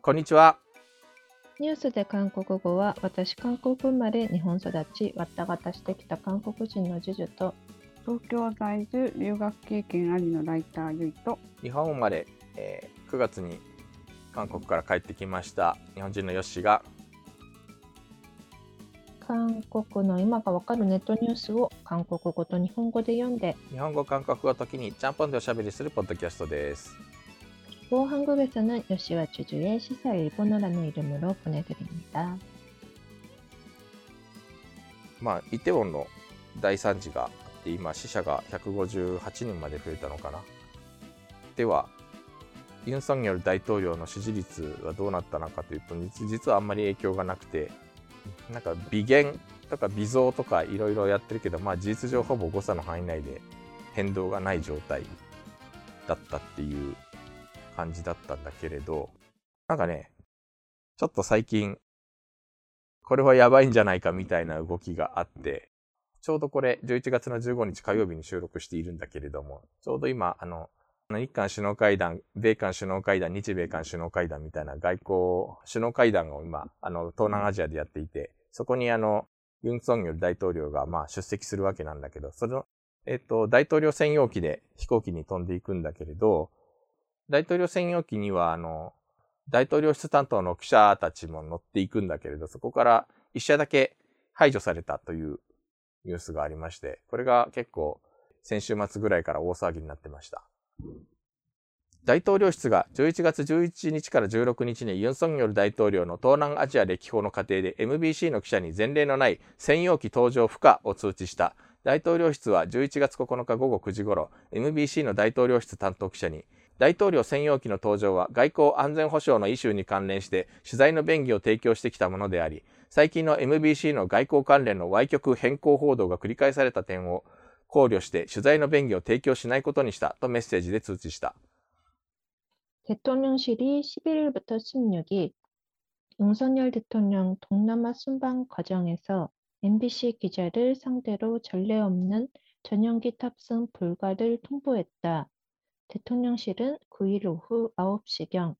こんにちは。ニュースで韓国語は、私、韓国生まれ、日本育ち、わったがたしてきた韓国人のジュと、東京在住、留学経験ありのライター、ゆいと、日本生まれ、えー、9月に韓国から帰ってきました、日本人のヨッシが、韓国の今がわかるネットニュースを韓国語と日本語で読んで、日本語、韓国語を時にちゃんぽんでおしゃべりするポッドキャストです。 그리고 한국에서는 요시와 주주의 시사 일본어라는 이름으로 보내드립니다. まあイテウォンの大惨事があって今死者が158人まで増えたのかな。ではユン・ソンニョル大統領の支持率はどうなったのかというと実実はあんまり影響がなくてなんか微減とか微増とかいろいろやってるけどまあ事実上ほぼ誤差の範囲内で変動がない状態だったっていう 感じだったんだけれどなんかねちょっと最近これはやばいんじゃないかみたいな動きがあってちょうどこれ11月の15日火曜日に収録しているんだけれどもちょうど今あの日韓首脳会談、米韓首脳会談、日米韓首脳会談みたいな外交首脳会談を今、あの、東南アジアでやっていて、そこにあの、ユン・ソンニョル大統領がまあ出席するわけなんだけど、その、えっと、大統領専用機で飛行機に飛んでいくんだけれど、大統領専用機にはあの、大統領室担当の記者たちも乗っていくんだけれど、そこから一社だけ排除されたというニュースがありまして、これが結構先週末ぐらいから大騒ぎになってました。大統領室が11月11日から16日にユン・ソンニョル大統領の東南アジア歴訪の過程で MBC の記者に前例のない専用機登場不可を通知した。大統領室は11月9日午後9時頃、MBC の大統領室担当記者に、大統領専用機の登場は外交安全保障のイシューに関連して取材の便宜を提供してきたものであり、最近の MBC の外交関連の歪曲変更報道が繰り返された点を考慮して取材の便宜を提供しないことにしたとメッセージで通知した。 대통령실이 11일부터 16일 윤석열 대통령 동남아 순방 과정에서 MBC 기자를 상대로 전례 없는 전용기 탑승 불가를 통보했다. 대통령실은 9일 오후 9시경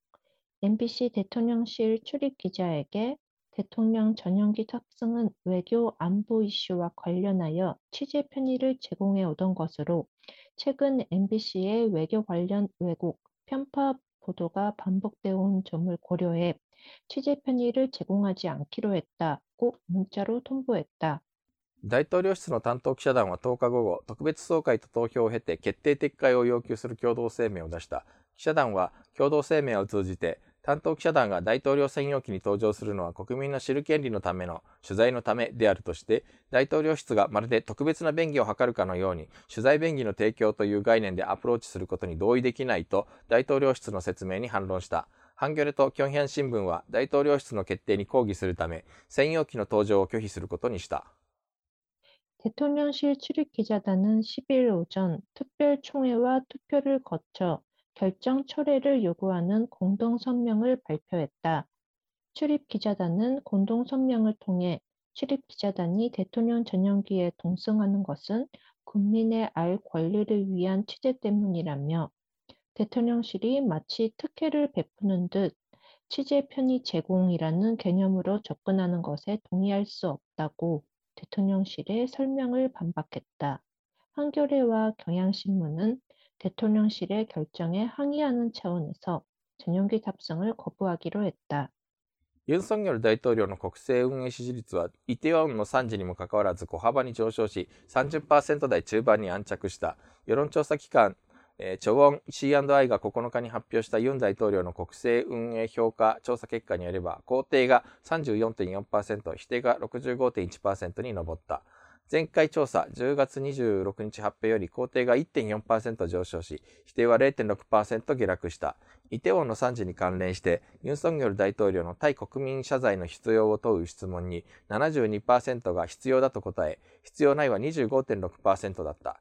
MBC 대통령실 출입 기자에게 대통령 전용기 탑승은 외교 안보 이슈와 관련하여 취재 편의를 제공해 오던 것으로 최근 MBC의 외교 관련 왜곡, 편파 보도가 반복되어 온 점을 고려해 취재 편의를 제공하지 않기로 했다고 문자로 통보했다. 大統領室の担当記者団は10日午後、特別総会と投票を経て決定撤回を要求する共同声明を出した。記者団は共同声明を通じて、担当記者団が大統領専用機に登場するのは国民の知る権利のための取材のためであるとして、大統領室がまるで特別な便宜を図るかのように、取材便宜の提供という概念でアプローチすることに同意できないと大統領室の説明に反論した。ハンギョレとキョンヒャン新聞は大統領室の決定に抗議するため、専用機の登場を拒否することにした。 대통령실 출입 기자단은 10일 오전 특별총회와 투표를 거쳐 결정 철회를 요구하는 공동 성명을 발표했다. 출입 기자단은 공동 성명을 통해 출입 기자단이 대통령 전용기에 동승하는 것은 국민의 알 권리를 위한 취재 때문이라며 대통령실이 마치 특혜를 베푸는 듯 취재 편의 제공이라는 개념으로 접근하는 것에 동의할 수 없다고 대통령실의 설명을 반박했다. 한겨레와 경향신문은 대통령실의 결정에 항의하는 차원에서 전용기 탑승을 거부하기로 했다. ユン・ソンニョル大統領の国政運営支持率はイテウォンの惨事にもかかわらず小幅に上昇し30%台中盤に安着した世論調査機関、 えーチョウォン C&I が9日に発表したユン大統領の国政運営評価調査結果によれば肯定が34.4%否定が65.1%に上った前回調査10月26日発表より肯定が1.4%上昇し否定は0.6%下落したイテウォンの惨事に関連して、ユン・ソンニョル大統領の対国民謝罪の必要を問う質問に72%が必要だと答え、必要ないは25.6%だった。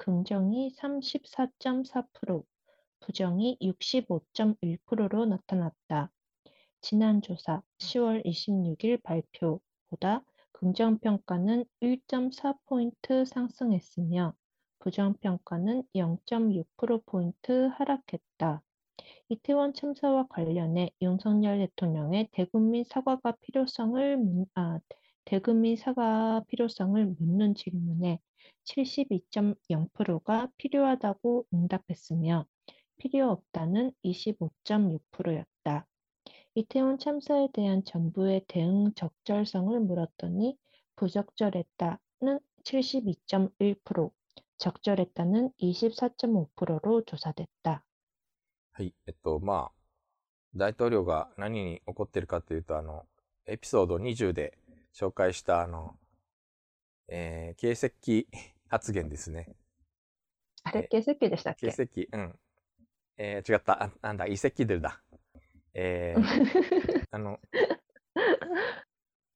긍정이 34.4%, 부정이 65.1%로 나타났다. 지난 조사 10월 26일 발표보다 긍정평가는 1.4포인트 상승했으며 부정평가는 0.6%포인트 하락했다. 이태원 참사와 관련해 윤석열 대통령의 대국민 사과가 필요성을 아, 대국민 사과 필요성을 묻는 질문에 72.0%가 필요하다고 응답했으며 필요 없다는 25.6%였다. 이태원 참사에 대한 정부의 대응 적절성을 물었더니 부적절했다는 72.1%, 적절했다는 24.5%로 조사됐다. はい。えっと、まあ、大統領が何に怒ってるかというと、あの、エピソード20で紹介したあの、 えー、形跡発言ですね。あれ、形跡でしたっけ？形跡、うん。えー、違った。あ、なんだ、遺跡でだ。えー、あの、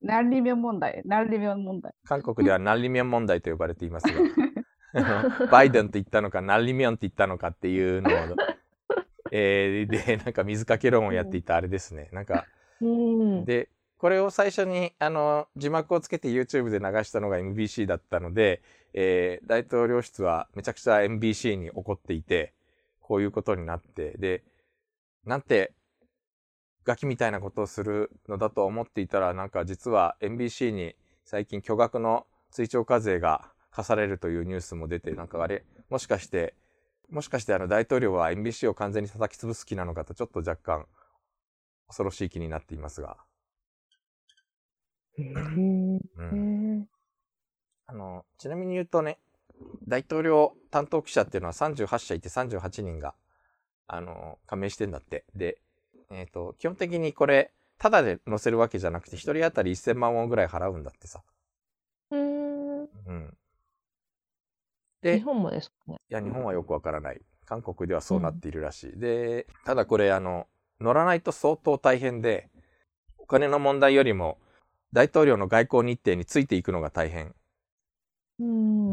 何里面問題、何里面問題？韓国では何里面問題と呼ばれていますが、バイデンと言ったのか、何里面って言ったのかっていうのを、えー、で、なんか水かけ論をやっていたあれですね。なんか、で、これを最初にあの字幕をつけて YouTube で流したのが MBC だったので、えー、大統領室はめちゃくちゃ MBC に怒っていて、こういうことになって、で、なんてガキみたいなことをするのだと思っていたら、なんか実は MBC に最近巨額の追徴課税が課されるというニュースも出て、なんかあれ、もしかして、もしかしてあの大統領は MBC を完全に叩き潰す気なのかとちょっと若干恐ろしい気になっていますが。うん、あのちなみに言うとね大統領担当記者っていうのは38社いて38人があの加盟してんだって。で、えーと、基本的にこれただで載せるわけじゃなくて1人当たり1000万ウォンぐらい払うんだってさ。うんうん。で日本もですかね。いや日本はよくわからない。韓国ではそうなっているらしい、うん、でただこれあの乗らないと相当大変でお金の問題よりも大統領の外交日程についていくのが大変。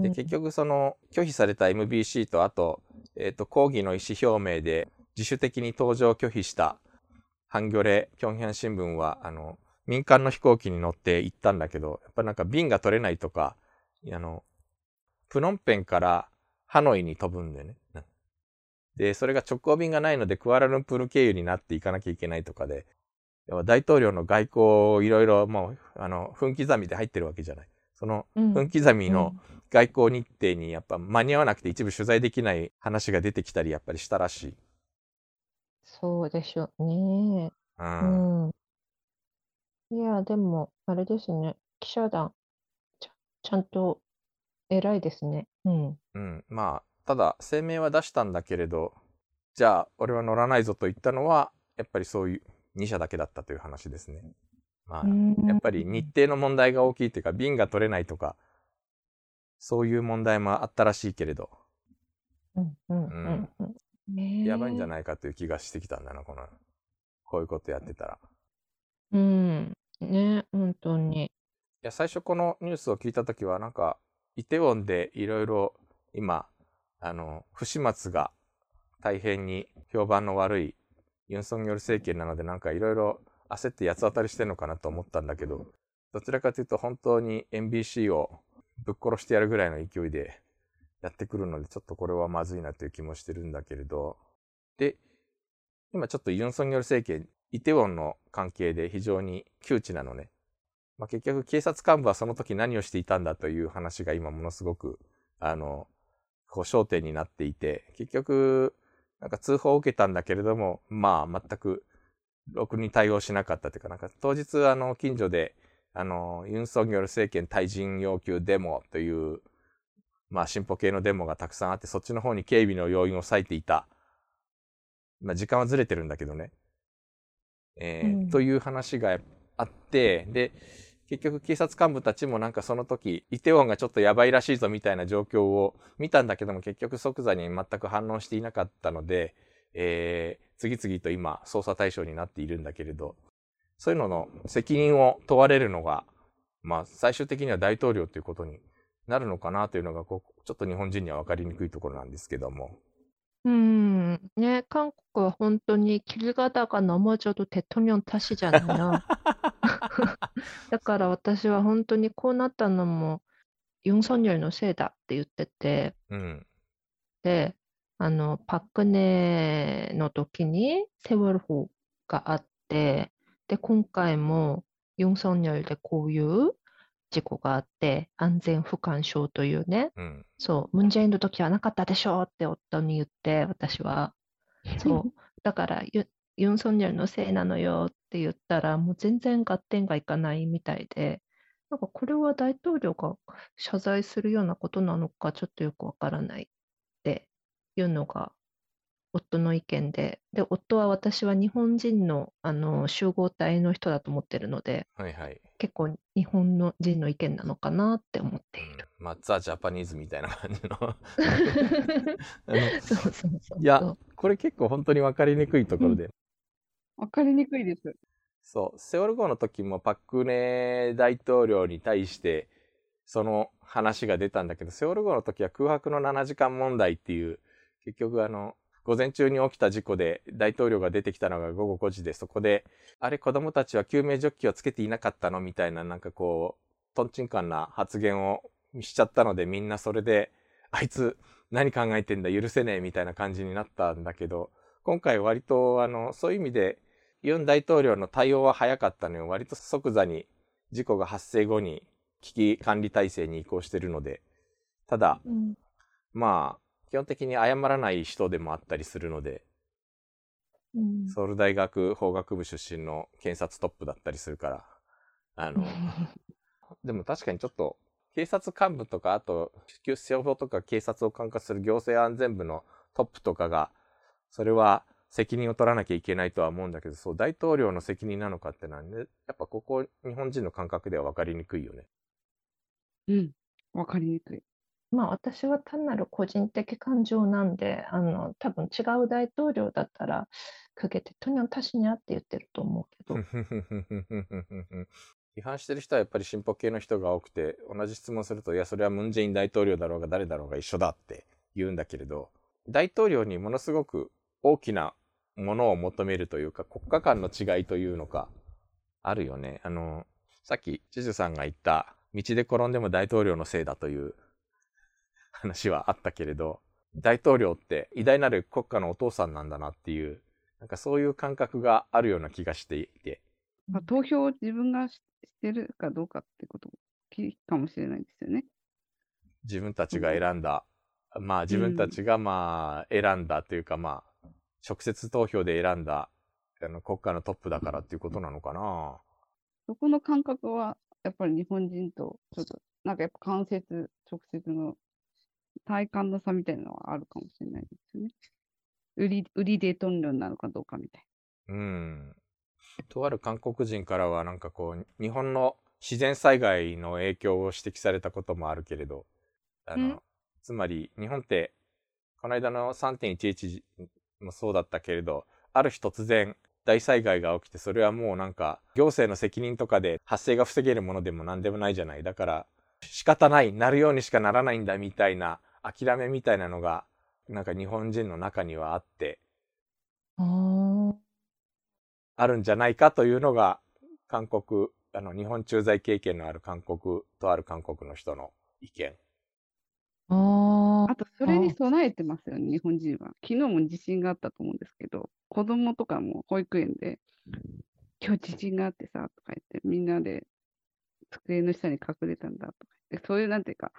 で結局その拒否された MBC とあと,、えーと、抗議の意思表明で自主的に搭乗を拒否したハンギョレピョンヒャン新聞はあの民間の飛行機に乗って行ったんだけどやっぱなんか便が取れないとかあのプノンペンからハノイに飛ぶんでね。で、それが直行便がないのでクアラルンプール経由になっていかなきゃいけないとかで、大統領の外交いろいろもうあの分刻みで入ってるわけじゃない。その分刻みの外交日程にやっぱ間に合わなくて一部取材できない話が出てきたりやっぱりしたらしい。そうでしょうね。うん。うん、いや、でも、あれですね。記者団、ちゃちゃんと偉いですね。うん。うん。まあ、ただ声明は出したんだけれど、じゃあ俺は乗らないぞと言ったのは、やっぱりそういう2社だけだったという話ですね。まあ、やっぱり日程の問題が大きいというか、便が取れないとか、そういう問題もあったらしいけれど、うんうんやばいんじゃないかという気がしてきたんだな、この、こういうことやってたら。うん、ね、本当に。いや、最初このニュースを聞いたときは、なんか、イテウォンでいろいろ今、あの、不始末が大変に評判の悪いユン・ソン・ニョル政権なのでなんかいろいろ焦って八つ当たりしてるのかなと思ったんだけど、どちらかというと本当に MBC をぶっ殺してやるぐらいの勢いでやってくるので、ちょっとこれはまずいなという気もしてるんだけれど、で、今ちょっとユン・ソン・ニョル政権、イテウォンの関係で非常に窮地なのね。まあ、結局警察幹部はその時何をしていたんだという話が今ものすごく、あの、こう焦点になっていて、結局、なんか通報を受けたんだけれども、まあ全くろくに対応しなかったというか、なんか当日あの近所で、あの、ユン・ソンギョル政権退陣要求デモという、まあ進歩系のデモがたくさんあって、そっちの方に警備の要員を割いていた。まあ時間はずれてるんだけどね。えー、うん、という話があって、で、結局警察幹部たちもなんかその時、イテウォンがちょっとやばいらしいぞみたいな状況を見たんだけども結局即座に全く反応していなかったので、えー次々と今捜査対象になっているんだけれど、そういうのの責任を問われるのが、まあ最終的には大統領ということになるのかなというのが、こうちょっと日本人には分かりにくいところなんですけども。 음, 네, 한국은 本当に길 가다가 넘어져도 대통령 탓이잖아요. だから私は本当にこうなったのもユン・ソンニョルのせいだって言ってて、うん。で、あの、パク・クネの時にセウォル法があって、で、今回もユン・ソンニョルでこういう 事故があって、安全不干渉というね、うん。そう、ムン・ジェインの時はなかったでしょって夫に言って、私は。そう。だからユ、ユン・ソンニョルのせいなのよって言ったら、もう全然合点がいかないみたいで、なんかこれは大統領が謝罪するようなことなのか、ちょっとよくわからないっていうのが夫の意見で、で、夫は私は日本人の、あの集合体の人だと思ってるので、はいはい。結構日本の人の意見なのかなって思っている。まあ、ザ・ジャパニーズみたいな感じの。あのそうそうそうそう。いや、これ結構本当に分かりにくいところで、わかりにくいです。そう、セオル号の時もパククネ大統領に対して、その話が出たんだけど、セオル号の時は空白の7時間問題っていう、結局あの、午前中に起きた事故で大統領が出てきたのが午後5時で、そこで、あれ子供たちは救命ジョッキをつけていなかったのみたいな、なんかこう、トンチンカンな発言をしちゃったので、みんなそれで、あいつ何考えてんだ許せねえみたいな感じになったんだけど、今回割とあの、そういう意味で、ユン大統領の対応は早かったのよ。割と即座に事故が発生後に危機管理体制に移行してるので、ただ、うんまあ、基本的に謝らない人でもあったりするので、うんソウル大学法学部出身の検察トップだったりするから、あの、でも確かにちょっと、警察幹部とか、あと、消防とか警察を管轄する行政安全部のトップとかが、それは責任を取らなきゃいけないとは思うんだけど、そう、大統領の責任なのかってのはね、やっぱここ、日本人の感覚では分かりにくいよね。うん。わかりにくい。まあ、私は単なる個人的感情なんであの多分違う大統領だったらかけて「とにゃんたしにゃ」って言ってると思うけど 批判してる人はやっぱり進歩系の人が多くて同じ質問すると「いやそれはムン・ジェイン大統領だろうが誰だろうが一緒だ」って言うんだけれど大統領にものすごく大きなものを求めるというか国家間の違いというのかあるよね。あのさっきジジュさんが言った道で転んでも大統領のせいだという話はあったけれど、大統領って偉大なる国家のお父さんなんだなっていう、なんかそういう感覚があるような気がしていて、まあ、投票を自分がししてるかどうかってこときかもしれないですよね。自分たちが選んだ、まあ自分たちがまあ選んだというかまあ直接投票で選んだあの国家のトップだからっていうことなのかな。そこの感覚は、やっぱり日本人と、ちょっと、なんかやっぱ間接、直接の体感の差みたいなのはあるかもしれないですよね。売り、売りでトンなのかどうかみたいうん。とある韓国人からはなんかこう日本の自然災害の影響を指摘されたこともあるけれど、あの、うんつまり日本ってこの間の3.11もそうだったけれど、ある日突然大災害が起きてそれはもうなんか行政の責任とかで発生が防げるものでも何でもないじゃない。だから仕方ない、なるようにしかならないんだみたいな諦めみたいなのがなんか日本人の中にはあって、あるんじゃないかというのが、韓国、あの、日本駐在経験のある韓国、とある韓国の人の意見。ああと、それに備えてますよね、日本人は。昨日も地震があったと思うんですけど、子供とかも保育園で、今日地震があってさ、とか言って、みんなで机の下に隠れたんだとか言って、そういう、なんていうか、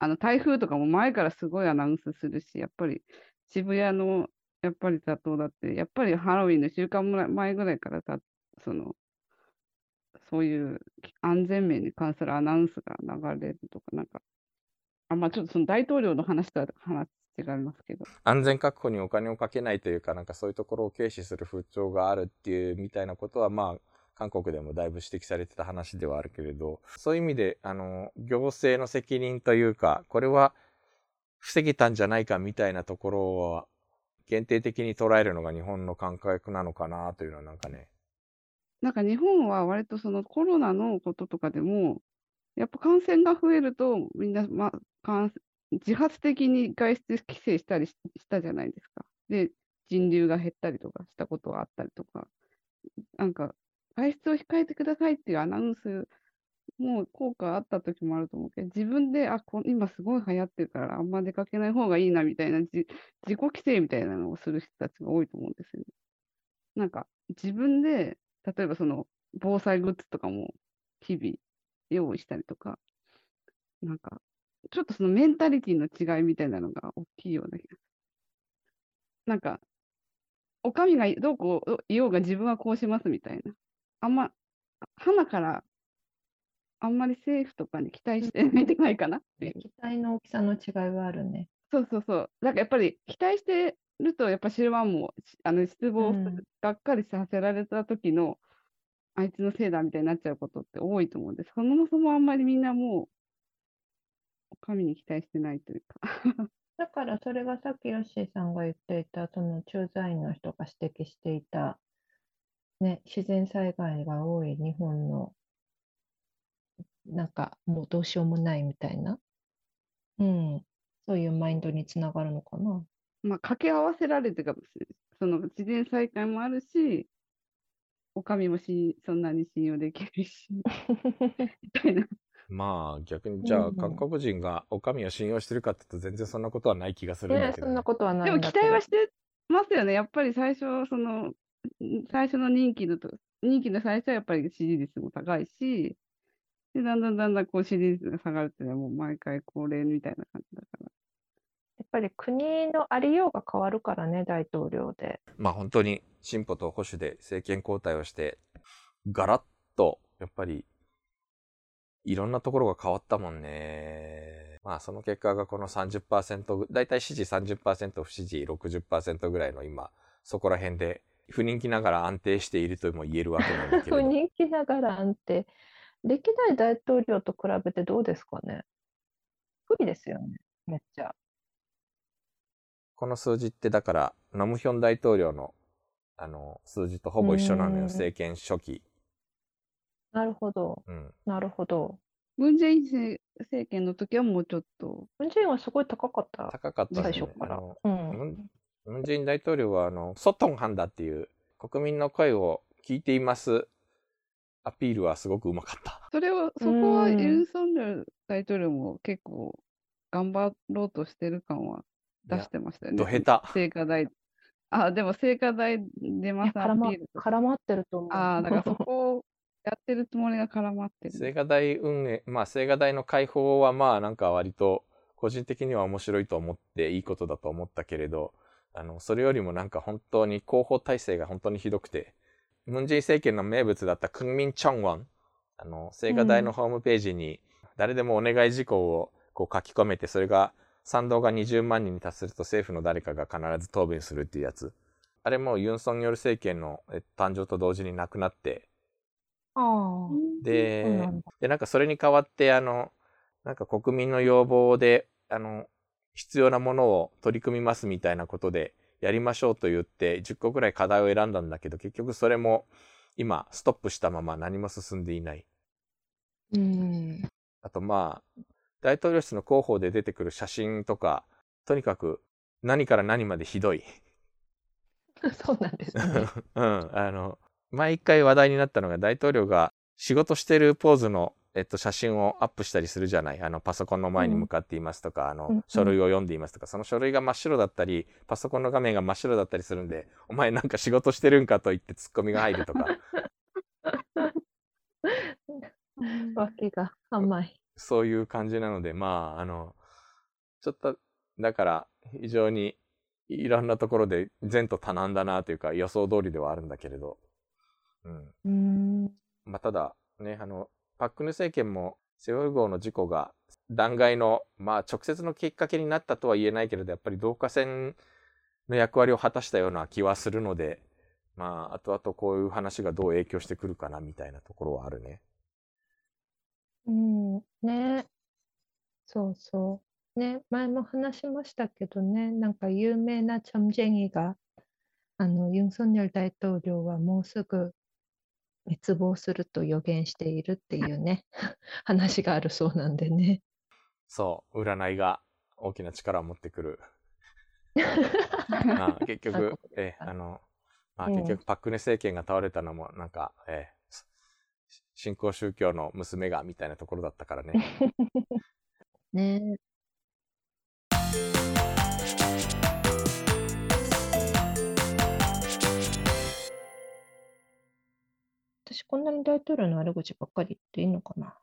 あの、台風とかも前からすごいアナウンスするし、やっぱり渋谷の、やっぱり雑踏だって、やっぱりハロウィンの週間前ぐらいからさ、その、そういう安全面に関するアナウンスが流れるとか、なんか、あ、まあちょっとその大統領の話とは話違いますけど、安全確保にお金をかけないというか、なんかそういうところを軽視する風潮があるっていうみたいなことは、まあ、韓国でもだいぶ指摘されてた話ではあるけれど、そういう意味で、あの、行政の責任というか、これは防げたんじゃないかみたいなところは、限定的に捉えるのが日本の感覚なのかなというのはなんかね。なんか日本は割とそのコロナのこととかでも、やっぱ感染が増えると、みんな、ま、感自発的に外出規制したりしたじゃないですか。で、人流が減ったりとかしたことがあったりとか、なんか、外出を控えてくださいっていうアナウンスも効果あった時もあると思うけど、自分で、あ、こ今すごい流行ってるから、あんま出かけない方がいいなみたいな、自己規制みたいなのをする人たちが多いと思うんですよね。なんか、自分で、例えばその、防災グッズとかも日々用意したりとか、なんか、ちょっとそのメンタリティの違いみたいなのが大きいような気が。なんか、お上がどうこう言おうが自分はこうしますみたいな。あんま、花からあんまり政府とかに期待してないんじゃないかなっていう。期待の大きさの違いはあるね。そうそうそう。なんかやっぱり期待してると、やっぱシルバーもあの失望、うんがっかりさせられた時の、あいつのせいだみたいになっちゃうことって多いと思うんです。そもそもあんまりみんなもう、神に期待してないというか。だからそれがさっきヨッシーさんが言っていた、その駐在員の人が指摘していた、ね、自然災害が多い日本の、なんかもうどうしようもないみたいな、うん、そういうマインドにつながるのかな。まあ、掛け合わせられてかもしれない。その自然災害もあるし、お上もしそんなに信用できるし、みたいな。まあ逆にじゃあうん韓国人がお上を信用してるかって言うと全然そんなことはない気がするんだね、けどね、そんなことはなでも期。待はしてますよね。やっぱり最初、その、ん最初の任期のと、任期の最初はやっぱり支持率も高いし、で、だんだんだんだんこう支持率が下がるっていうのはもう毎回恒例みたいな感じだから。やっぱり国のありようが変わるからね、大統領で。まあ本当に進歩と保守で政権交代をして、ガラッとやっぱりいろんなところが変わったもんね。まあその結果がこの30%ぐ、だいたい支持30%、不支持60%ぐらいの今、そこら辺で不人気ながら安定しているとも言えるわけなんだけれ不ど。人気ながら安定。歴代大統領と比べてどうですかね？不利ですよね、めっちゃ。この数字ってだから、ナムヒョン大統領のあの数字とほぼ一緒なのよ、うん政権初期。なるほど、うん。なるほど。ムン・ジェイン政政権の時はもうちょっと、ムン・ジェインはすごい高かった、高かった最ですね初から。うん。ムンジェイン大統領は、あの、ソトンハンダっていう国民の声を聞いていますアピールはすごくうまかった。それを、そこはうんユン・ソンニョル大統領も結構頑張ろうとしてる感はい出やしてましたよね。ど下手。聖火台。あ、でも聖火台出ますア絡まピールとか。絡まってると思う。ああ、だからそこをやってるつもりが絡まってる。青瓦台運営、まあ、青瓦台の開放はまあ、なんか割と、個人的には面白いと思っていいことだと思ったけれど、あの、それよりもなんか本当に広報体制が本当にひどくて、ムンジェイン政権の名物だったクンミン・チョンワン、あの、青瓦台のホームページに誰でもお願い事項をこう書き込めて、それが賛同が20万人に達すると政府の誰かが必ず答弁するっていうやつ。あれもユン・ソンニョル政権のえ誕生と同時になくなって、でなんだ。で、なんかそれに代わって、あの、なんか国民の要望で、あの、必要なものを取り組みますみたいなことでやりましょうと言って、10個ぐらい課題を選んだんだけど、結局それも今、ストップしたまま何も進んでいない。うん。あとまあ、大統領室の広報で出てくる写真とか、とにかく何から何までひどい。そうなんですね。うん、あの、毎回話題になったのが大統領が仕事してるポーズの、えっと、写真をアップしたりするじゃない。あの、パソコンの前に向かっていますとか、あのうんうん、書類を読んでいますとか、その書類が真っ白だったり、パソコンの画面が真っ白だったりするんで、お前なんか仕事してるんかと言ってツッコミが入るとか、脇が甘い。そういう感じなので、まあ、あの、ちょっと、だから、非常にいろんなところで前途多難だなというか、予想通りではあるんだけれど、うん。うん。まあ、ただ、ね、あの、パックヌ政権も、セウォル号の事故が、弾劾の、まあ、直接のきっかけになったとは言えないけれど、やっぱり導火線の役割を果たしたような気はするので、まあ、後々こういう話がどう影響してくるかな、みたいなところはあるね。うん。ね。そうそう。ね、前も話しましたけどね、なんか有名なチョンジェギが、あの、ユン・ソンニョル大統領はもうすぐ滅亡すると予言しているっていうね、話があるそうなんでね。そう、占いが大きな力を持ってくる。まあ、結局えーあの、まあ、うん結局、パククネ政権が倒れたのも、なんか、えー新興宗教の娘がみたいなところだったからね。ねこんなに大統領の悪口ばっかり言っていいのかな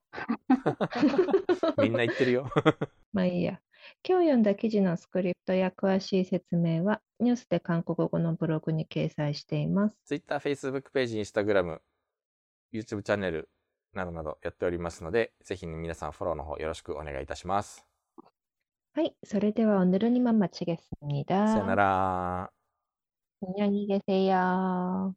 みんな言ってるよ。まあいいや。今日読んだ記事のスクリプトや詳しい説明はニュースで韓国語のブログに掲載しています。 Twitter、Facebook ページ、Instagram、YouTube チャンネルなどなどやっておりますので、ぜひ皆さんフォローの方よろしくお願いいたします。はい、それでは오늘은이만마치겠습니다 さよなら。 안녕히 계세요.